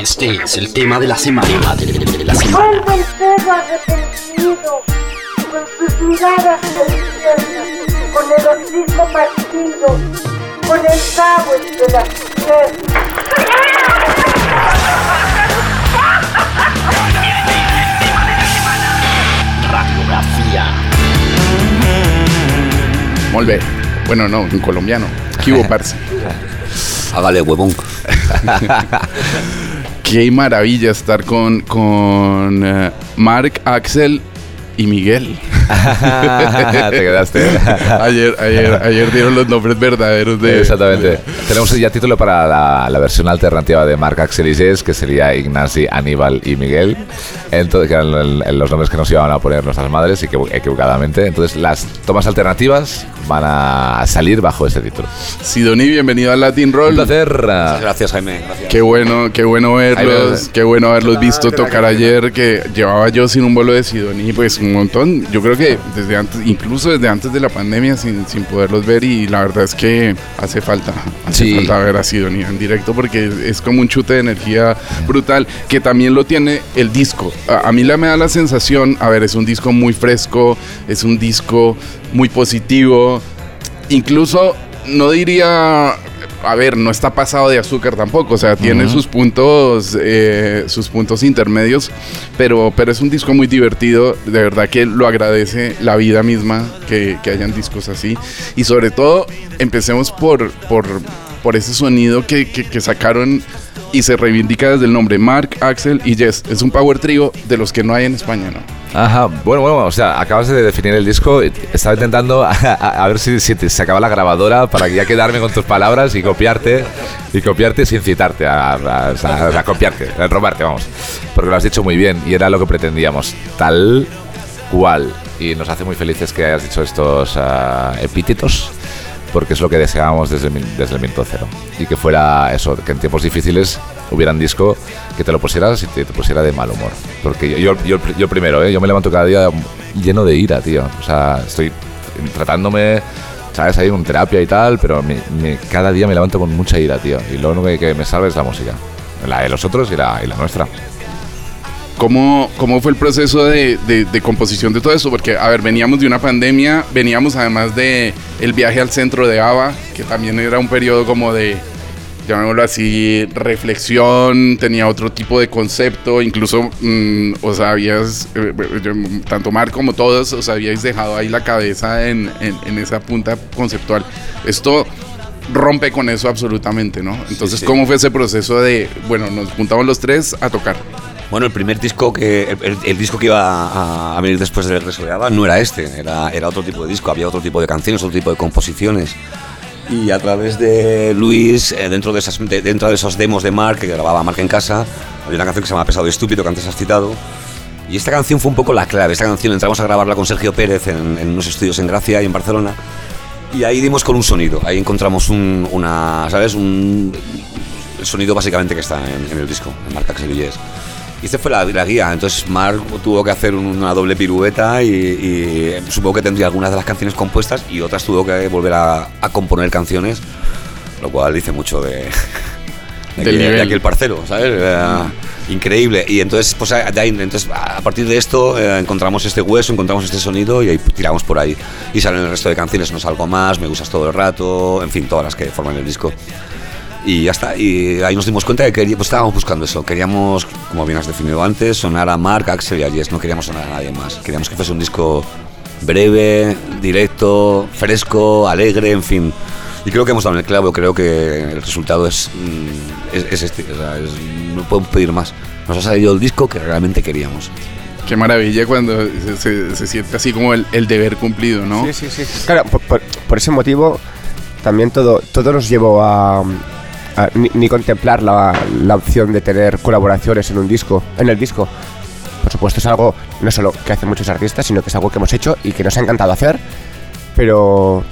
Este es el tema de la semana. De la semana. Vuelve el perro arrepentido, con sus miradas perdidas, con el hocico partido, con el cabo entre las. Radiografía. Molt bé. Bueno, no, en colombiano. ¿Qué hubo, parce? Hágale, huevón. Qué maravilla estar con, con eh, Mark, Axel y Miguel. Te quedaste. ayer, ayer, ayer dieron los nombres verdaderos de... Exactamente. Tenemos ya título para la, la versión alternativa de Marc Axel y Jess, que sería Ignasi, Aníbal y Miguel. Entonces, que eran los nombres que nos iban a poner nuestras madres equivo- equivocadamente. Entonces, las tomas alternativas van a salir bajo ese título. Sidoni, bienvenido al Latin Roll. Un placer. Gracias, Jaime. Gracias. Qué bueno, qué bueno verlos, qué bueno haberlos visto tocar ayer, que llevaba yo sin un bolo de Sidoní, pues un montón, yo creo que desde antes, incluso desde antes de la pandemia, sin, sin poderlos ver y la verdad es que hace falta, hace Sí. falta ver a Sidoní en directo porque es como un chute de energía brutal, que también lo tiene el disco. A, a mí la me da la sensación, a ver, es un disco muy fresco, es un disco muy positivo, incluso no diría a ver no está pasado de azúcar tampoco o sea tiene sus puntos eh, sus puntos intermedios pero pero es un disco muy divertido de verdad que lo agradece la vida misma que, que hayan discos así y sobre todo empecemos por por por ese sonido que, que- que sacaron y se reivindica desde el nombre Mark, Axel y Jess. Es un power trio de los que no hay en España, ¿no? Ajá, bueno, bueno, o sea, acabas de definir el disco. Estaba intentando a, ver si, te sacaba la grabadora para ya quedarme con tus palabras y copiarte y copiarte sin citarte, a, copiarte, a robarte, vamos. Porque lo has dicho muy bien y era lo que pretendíamos, tal cual. Y nos hace muy felices que hayas dicho estos ah, epítetos porque es lo que deseábamos desde desde el minuto cero. Y que fuera eso, que en tiempos difíciles hubiera un disco que te lo pusieras y te, pusiera de mal humor. Porque yo, yo, yo, yo primero, ¿eh? yo me levanto cada día lleno de ira, tío. O sea, estoy tratándome, ¿sabes? Ahí con terapia y tal, pero me- cada día me levanto con mucha ira, tío. Y lo único que, que me salva es la música. La de los otros y la, y la nuestra. ¿Cómo, ¿Cómo fue el proceso de, de- de composición de todo eso? Porque, a ver, veníamos de una pandemia, veníamos además de el viaje al centro de ABA, que también era un periodo como de, llamémoslo así, reflexión, tenía otro tipo de concepto, incluso, mm, os habías, eh, eh, tanto Mar como todos, os habíais dejado ahí la cabeza en, en- en esa punta conceptual. Esto rompe con eso absolutamente, ¿no? Entonces, sí. ¿cómo fue ese proceso de, bueno, nos juntamos los tres a tocar? Bueno, el primer disco que. El, disco que iba a, venir después del Regreso de Ava no era este, era, otro tipo de disco, había otro tipo de canciones, otro tipo de composiciones. Y a través de Luis, eh, dentro, de esas, de- dentro de esos demos de Mark, que grababa Mark en casa, había una canción que se llama Pesado y Estúpido, que antes has citado. Y esta canción fue un poco la clave. Esta canción entramos a grabarla con Sergio Pérez en, unos estudios en Gracia y en Barcelona. Y ahí dimos con un sonido. Ahí encontramos un, una, ¿sabes? Un, el sonido básicamente que está en, en el disco, en Mark Axel y esta fue la, la guía. Entonces Mark tuvo que hacer una doble pirueta y, y supongo que tendría algunas de las canciones compuestas y otras tuvo que volver a, a componer canciones, lo cual dice mucho de, de, Del aquel, de aquel parcero, ¿sabes? Increíble. Y entonces, pues, ahí- entonces, a partir de esto eh, encontramos este hueso, encontramos este sonido y ahí tiramos por ahí. Y salen el resto de canciones, no salgo más, me gustas todo el rato, en fin, todas las que forman el disco. Y ya está, y ahí nos dimos cuenta de que pues estábamos buscando eso. Queríamos, como bien has definido antes, sonar a Mark, Axel y a Jess. No queríamos sonar a nadie más. Queríamos que fuese un disco breve, directo, fresco, alegre, en fin. Y creo que hemos dado en el clavo. Creo que el resultado es, mm, es, es este. o sea, es- no podemos pedir más. Nos ha salido el disco que realmente queríamos. Qué maravilla cuando se, se- se siente así como el, el deber cumplido, ¿no? Sí, sí, sí. Claro, por, por- por ese motivo también todo, todo nos llevó a ni, ni contemplar la, la opción de tener colaboraciones en un disco, en el disco. Por supuesto es algo no solo que hacen muchos artistas, sino que es algo que hemos hecho y que nos ha encantado hacer, pero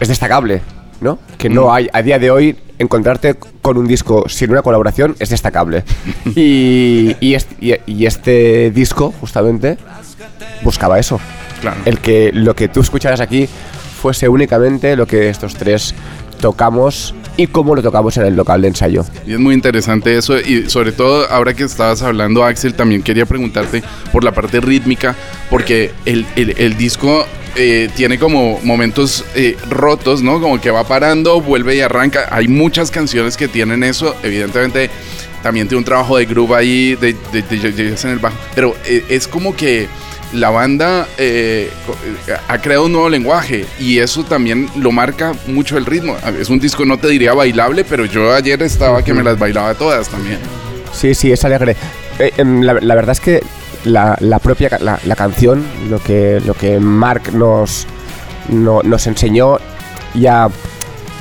es destacable, ¿no? Que no hay a día de hoy encontrarte con un disco sin una colaboración es destacable. y, y est- y- y este disco justamente buscaba eso Claro. el que lo que tú escucharas aquí fuese únicamente lo que estos tres tocamos y cómo lo tocamos en el local de ensayo. Y es muy interesante eso y sobre todo ahora que estabas hablando Axel también quería preguntarte por la parte rítmica porque el, el- el disco eh, tiene como momentos eh, rotos, ¿no? Como que va parando, vuelve y arranca. Hay muchas canciones que tienen eso, evidentemente también tiene un trabajo de groove ahí, de, de, de- de en el bajo, pero eh, es como que la banda eh, eh, ha creado un nuevo lenguaje y eso también lo marca mucho el ritmo. Es un disco, no te diría bailable, pero yo ayer estaba que me las bailaba todas también. Sí, sí, es alegre. Eh, em, la, la verdad es que la, la propia la, la canción, lo que, lo que Mark nos, no- nos enseñó, ya,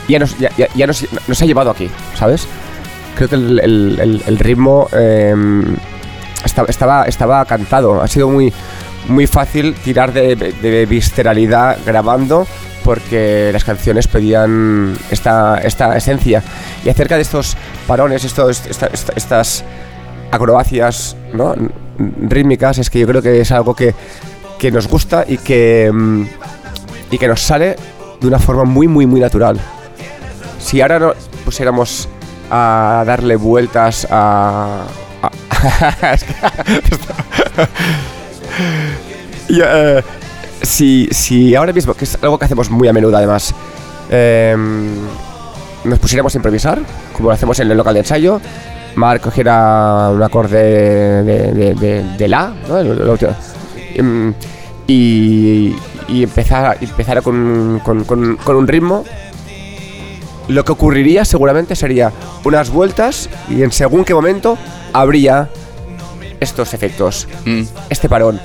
ya, nos, ya, ya- nos, nos ha llevado aquí, ¿sabes? Creo que el, el- el- el ritmo em, esta- estaba, estaba cantado. Ha sido muy, muy fácil tirar de, de visceralidad grabando porque las canciones pedían esta, esta esencia. Y acerca de estos parones, estos, esta- esta- estas acrobacias ¿no? rítmicas, es que yo creo que es algo que, que nos gusta y que, mm, y que nos sale de una forma muy, muy, muy natural. Si ahora no pusiéramos a darle vueltas a... a- Eh, si, si ahora mismo, que es algo que hacemos muy a menudo además, em, nos pusiéramos a improvisar, como lo hacemos en el local de ensayo, Mark cogiera un acorde de, La, ¿no? Em, y, y empezara, empezara con- con un ritmo, lo que ocurriría seguramente sería unas vueltas y en según qué momento habría estos efectos Mm. este parón.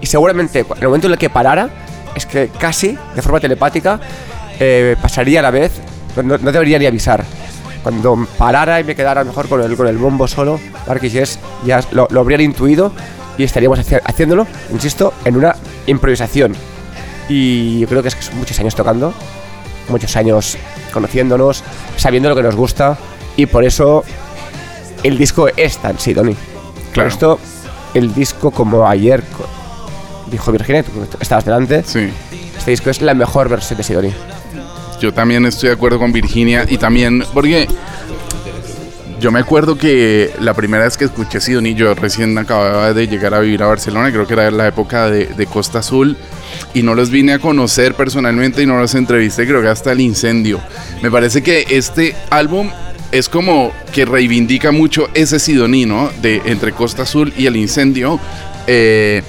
Y seguramente en el momento en el que parara, es que casi, de forma telepática, eh, pasaría a la vez, no, no debería ni avisar. Cuando parara y me quedara a lo mejor con el, con el bombo solo, Jess ya lo, lo habrían intuido y estaríamos haci- haciéndolo, insisto, en una improvisación. Y yo creo que es que son muchos años tocando, muchos años conociéndonos, sabiendo lo que nos gusta y por eso el disco es tan Sidoni. Por Claro. esto, el disco como ayer dijo Virginia, tú estabas delante, Sí. este disco es la mejor versión de Sidoni. Yo también estoy de acuerdo con Virginia y también porque yo me acuerdo que la primera vez que escuché Sidoní, yo recién acababa de llegar a vivir a Barcelona, creo que era la época de, de Costa Azul, y no los vine a conocer personalmente y no los entrevisté, creo que hasta el incendio. Me parece que este álbum es como que reivindica mucho ese Sidoní, ¿no? De entre Costa Azul y el incendio. Eh,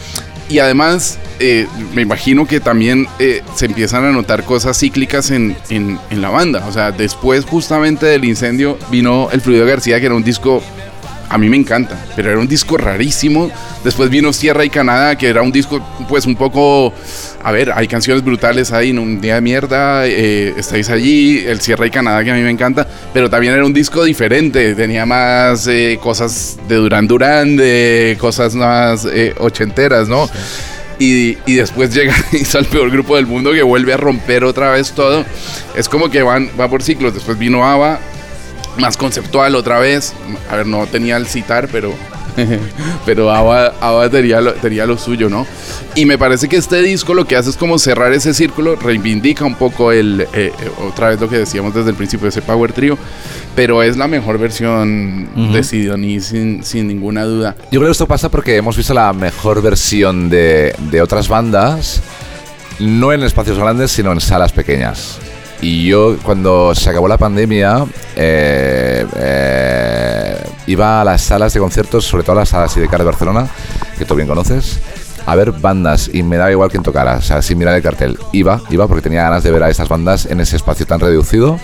y además, eh, me imagino que también eh, se empiezan a notar cosas cíclicas en, en- en la banda. O sea, después justamente del incendio vino El Fluido García, que era un disco, a mí me encanta, pero era un disco rarísimo. Después vino Sierra y Canadá, que era un disco pues un poco... A ver, hay canciones brutales ahí, en Un Día de Mierda, eh, estáis allí, El Sierra y Canadá, que a mí me encanta, pero también era un disco diferente, tenía más eh, cosas de Durán Durán, de cosas más eh, ochenteras, ¿no? Y, y después llega y el peor grupo del mundo que vuelve a romper otra vez todo. Es como que van, va por ciclos. Después vino ABBA, más conceptual otra vez. A ver, no tenía el citar, pero. pero ABBA, ABBA tenía, lo, tenía lo suyo, ¿no? Y me parece que este disco lo que hace es como cerrar ese círculo, reivindica un poco el. eh, eh, otra vez lo que decíamos desde el principio de ese Power Trio. Pero es la mejor versión de Sidoní, sin, sin ninguna duda. Yo creo que esto pasa porque hemos visto la mejor versión de, de otras bandas, no en espacios grandes, sino en salas pequeñas. Y yo, cuando se acabó la pandemia, eh, eh, iba a las salas de conciertos, sobre todo a las salas IDK de Barcelona, que tú bien conoces, a ver bandas y me daba igual quién tocara, o sea, sin mirar el cartel. Iba, iba porque tenía ganas de ver a estas bandas en ese espacio tan reducido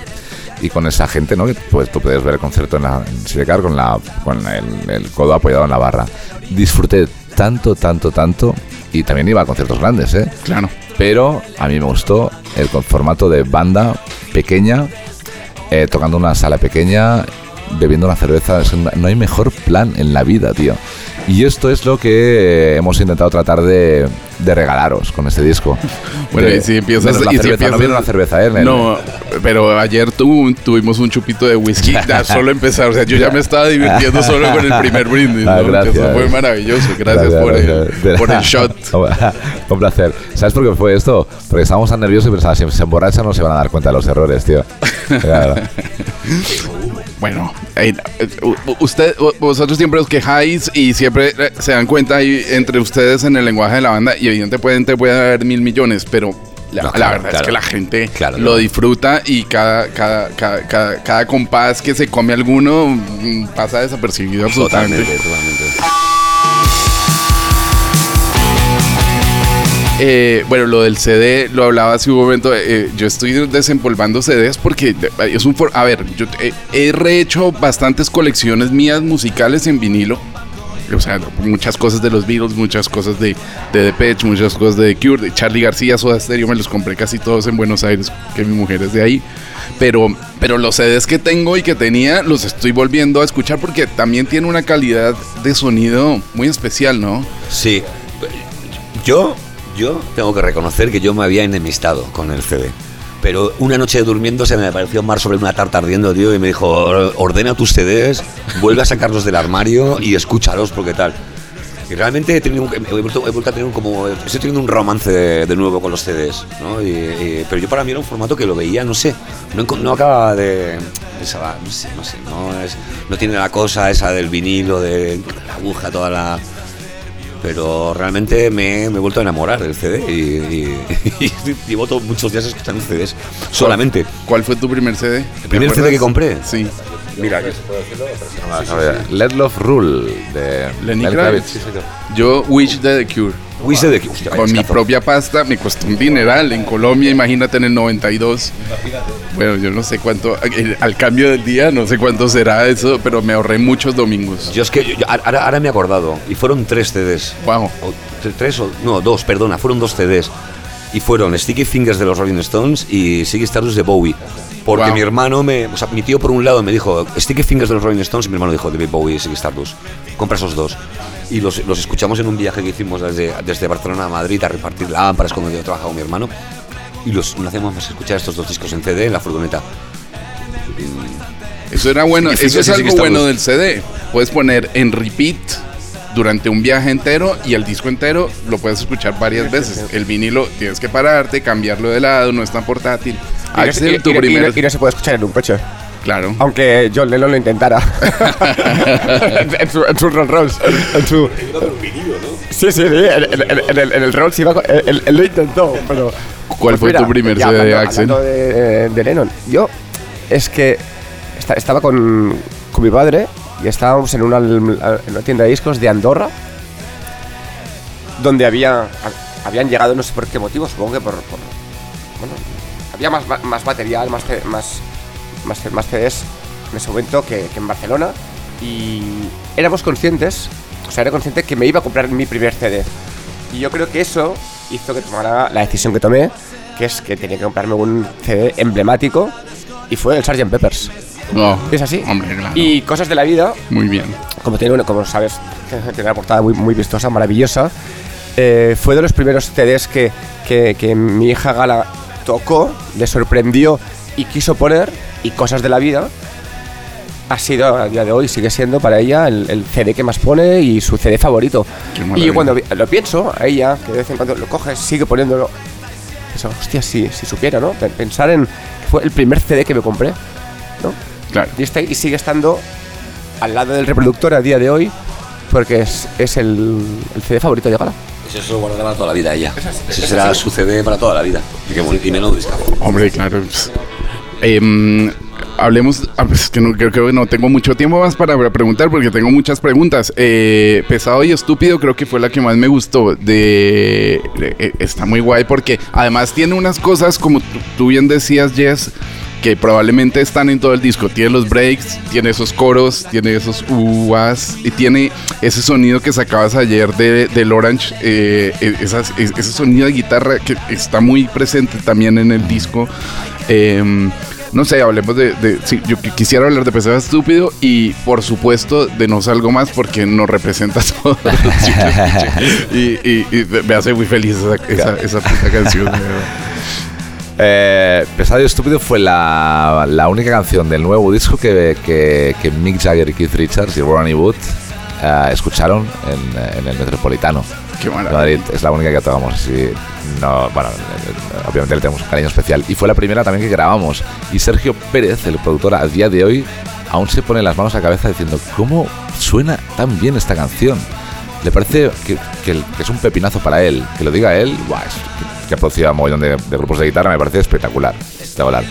y con esa gente, ¿no? Que pues tú puedes ver el concierto en, la, en Sidecar con, la, con el, el codo apoyado en la barra. Disfruté tanto, tanto, tanto y también iba a conciertos grandes, ¿eh? Claro. Pero a mí me gustó el formato de banda pequeña, eh, tocando una sala pequeña, bebiendo una cerveza. No hay mejor plan en la vida, tío. Y esto es lo que hemos intentado tratar de, de regalaros con este disco. Bueno, De- y si empiezas... la y si cerveza, empiezas no vino la cerveza, ¿eh? No, pero ayer tu- tuvimos un chupito de whisky, ya solo empezar, o sea, yo ya me estaba divirtiendo solo con el primer brindis, Ah, ¿no? gracias. Eso fue maravilloso, gracias, por, gracias. El, por el shot. Un placer. ¿Sabes por qué fue esto? Porque estábamos tan nerviosos y pensaba, si se emborrachan no se van a dar cuenta de los errores, tío. Claro. Bueno, eh, eh, usted, vosotros siempre os quejáis y siempre se dan cuenta entre ustedes en el lenguaje de la banda y evidentemente puede haber mil millones, pero la, No, la claro, verdad es que la gente Claro, lo disfruta y cada, cada, cada, cada, cada compás que se come alguno mm, pasa desapercibido absolutamente. Totalmente, totalmente. Eh, bueno, lo del CD lo hablaba hace un momento. eh, yo estoy desempolvando CDs porque eh, es un. for- A ver, yo eh, he rehecho bastantes colecciones mías musicales en vinilo. O sea, muchas cosas de los Beatles, muchas cosas de, de Depeche, muchas cosas de The Cure, de Charlie García, Soda Stereo, me los compré casi todos en Buenos Aires, que mi mujer es de ahí. Pero, pero los CDs que tengo y que tenía, los estoy volviendo a escuchar porque también tiene una calidad de sonido muy especial, ¿no? Sí. Yo, yo tengo que reconocer que yo me había enemistado con el CD. Pero una noche durmiendo se me apareció Mar sobre una tarta ardiendo, tío, y me dijo, ordena tus CDs, vuelve a sacarlos del armario y escúchalos porque tal. Y realmente he, vuelto, a tener un, como, estoy teniendo un romance de, nuevo con los CDs, ¿no? Y- pero yo para mí era un formato que lo veía, no sé, no, no acaba de... saber, no sé, no sé, no, es, no tiene la cosa esa del vinilo, de la aguja, toda la pero realmente me, me he vuelto a enamorar del CD y, y- y llevo to- muchos días escuchando CDs solamente. ¿Cuál fue tu primer CD? ¿El primer CD que compré? Sí. Mira, Let Love Rule de Lenny Kravitz. Sí. Yo Wish de The Cure. Wish de hostia, vaya Con mi propia pasta me costó un dineral. En Colombia, imagínate en el 92. Bueno, yo no sé cuánto, eh, al cambio del día, no sé cuánto será eso, pero me ahorré muchos domingos. Yo es que yo- yo- ahora, ahora me he acordado y fueron tres CDs. Wow. O tre- tres o no, dos, perdona, fueron dos CDs. Y fueron Sticky Fingers de los Rolling Stones y Ziggy Stardust de Bowie. Porque Wow. mi hermano me, o sea, mi tío por un lado me dijo Sticky Fingers de los Rolling Stones y mi hermano dijo David Bowie y Ziggy Stardust. Compra esos dos. Y los, los escuchamos en un viaje que hicimos desde, desde Barcelona a Madrid a repartir lámparas cuando yo trabajaba con mi hermano. Y los no hacíamos más escuchar estos dos discos en CD en la furgoneta. Eso era bueno. Eso es algo bueno del CD. Puedes poner en repeat durante un viaje entero y el disco entero lo puedes escuchar varias veces. El vinilo tienes que pararte, cambiarlo de lado, no es tan portátil. Y no, Axel, y- tu y- primer. y no se puede escuchar en un coche. Claro. Aunque John Lennon lo intentara. en, su, en su Rolls. En su... Sí, sí, sí. En, en- en- el, el Rolls iba él, él lo intentó, pero... ¿Cuál fue tu primer CD, hablando- Axel? hablando de, de Lennon. Yo, es que esta- estaba con, con mi padre y estábamos en una, en una tienda de discos de Andorra donde había habían llegado, no sé por qué motivo, supongo que por... por- bueno, había más, más, material, más, más, más, más CDs en ese momento que, que en Barcelona y éramos conscientes, o sea, era consciente que me iba a comprar mi primer CD. Y yo creo que eso hizo que tomara la decisión que tomé, que es que tenía que comprarme un CD emblemático y fue el Sgt. Peppers. No. Es así. Hombre, claro. Y cosas de la vida, Muy bien. como tiene una, como sabes, tiene una portada muy, muy vistosa, maravillosa. eh, fue de los primeros CDs que, que, que mi hija Gala tocó, le sorprendió y quiso poner, y cosas de la vida. Ha sido a día de hoy, sigue siendo para ella el, el CD que más pone y su CD favorito. Y yo cuando lo pienso, a ella, que de vez en cuando lo coge, sigue poniéndolo. Eso, hostia, si, si supiera, ¿no? Pe- Pensar en fue el primer CD que me compré, ¿no? Claro. Y, está, y sigue estando al lado del reproductor a día de hoy porque es, es el, el CD favorito de Gala. Eso se lo guardará para toda la vida ella. Ese será su CD para toda la vida. Y, qué bonito, y menudo discazo. Hombre, claro. em, hablemos, ah, pues, es que no, creo que no tengo mucho tiempo más para preguntar porque tengo muchas preguntas. Eh, Pesado y estúpido creo que fue la que más me gustó. De, de- eh, está muy guay porque además tiene unas cosas como tú, tú bien decías, Jess. Que probablemente están en todo el disco. Tiene los breaks, tiene esos coros, tiene esos uvas y tiene ese sonido que sacabas ayer de, del Orange. eh, eh, esas- es- ese sonido de guitarra que está muy presente también en el disco. Em, no sé, hablemos de, de- sí, yo qui- quisiera hablar de Pesado Estúpido y por supuesto de No Salgo Más porque nos representa todo. y, y, y me hace muy feliz esa, esa, esa puta canción. Eh, Pesado y Estúpido fue la, la única canción del nuevo disco que, que, que Mick Jagger y Keith Richards y Ronnie Wood eh, escucharon en, en el Metropolitano. Qué. Madrid. Es la única que tocamos así. No, bueno, obviamente le tenemos un cariño especial. Y fue la primera también que grabamos. Y Sergio Pérez, el productor, a día de hoy aún se pone las manos a la cabeza diciendo, ¿cómo suena tan bien esta canción? Le parece que, que el- que es un pepinazo para él. Que lo diga él, guau, es- que, ha producido a mogollón de, de grupos de guitarra, me parece espectacular. espectacular.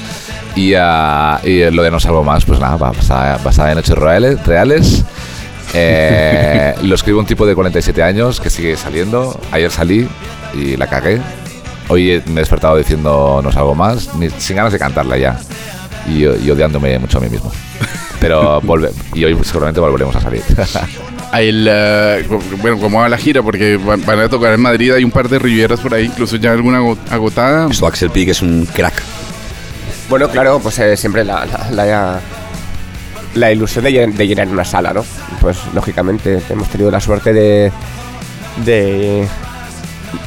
Y, ah, y lo de No Salgo Más, pues nada, basada, basada en hechos reales. reales. Eh, lo escribe un tipo de 47 años que sigue saliendo. Ayer salí y la cagué. Hoy me he despertado diciendo no salgo más, ni, sin ganas de cantarla ya. Y, y odiándome mucho a mí mismo. Pero volve, y hoy seguramente volveremos a salir. El, co- bueno, ¿cómo va la gira? Porque van, van a tocar en Madrid, hay un par de rivieras por ahí, incluso ya alguna ago- agotada. Esto Axel Peak es un crack. Bueno, claro, pues eh, siempre la, la, la- la ilusión de, de llenar una sala, ¿no? Pues lógicamente hemos tenido la suerte de. de.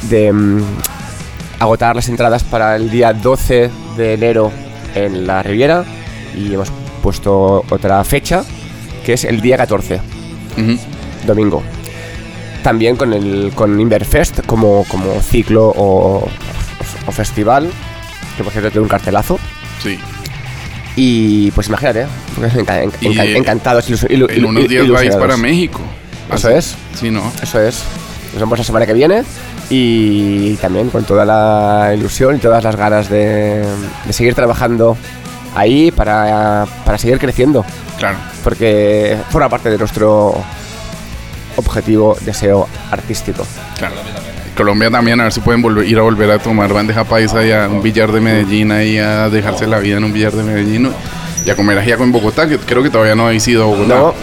de mm, agotar las entradas para el día 12 de enero en la Riviera y hemos puesto otra fecha que es el día 14, Ujú. Domingo. También con el con Inverfest como, como ciclo o, o festival, que por cierto tiene un cartelazo. Sí. Y pues imagínate, Y, encantados. iluso- ilu- En unos días vais para México. Eso es. Sí, ¿no? Eso es. Nos vemos la semana que viene y también con toda la ilusión y todas las ganas de, de seguir trabajando ahí para, para seguir creciendo, Claro. porque forma parte de nuestro objetivo, deseo artístico. Claro. Colombia también, a ver si pueden volver, ir a volver a tomar bandeja paisa y a un billar de Medellín ahí a dejarse la vida en un billar de Medellín y a comer ajiaco en Bogotá, que creo que todavía no habéis ido a Bogotá. No,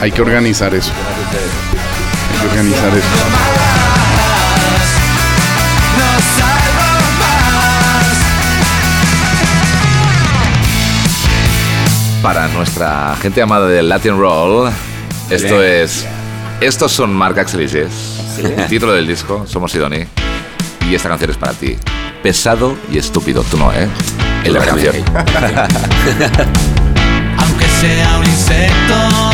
Hay que organizar eso. Hay que organizar eso. Para nuestra gente amada del Latin Roll, esto es. Estos son Marc Jess. El título del disco, Somos Sidoni. Y esta canción es para ti. Pesado y estúpido. Tú no, ¿eh? El de la canción. aunque sea un insecto.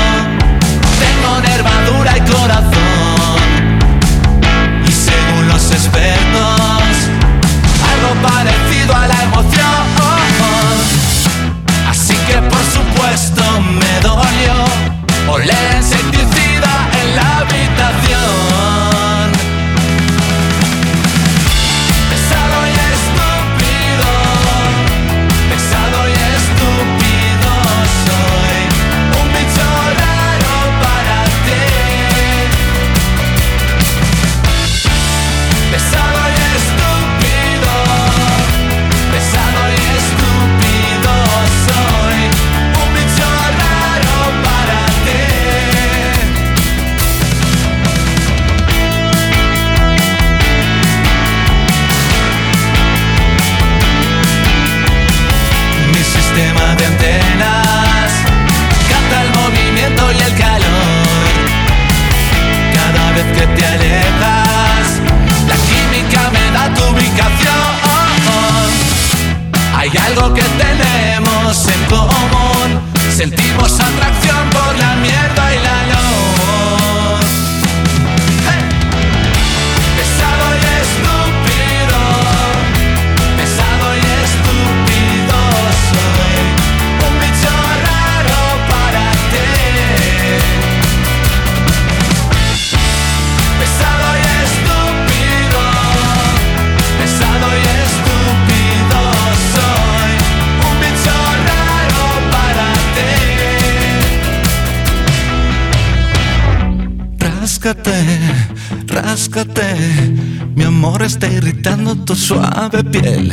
Está irritando tu suave piel.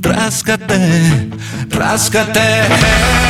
Ráscate, ráscate.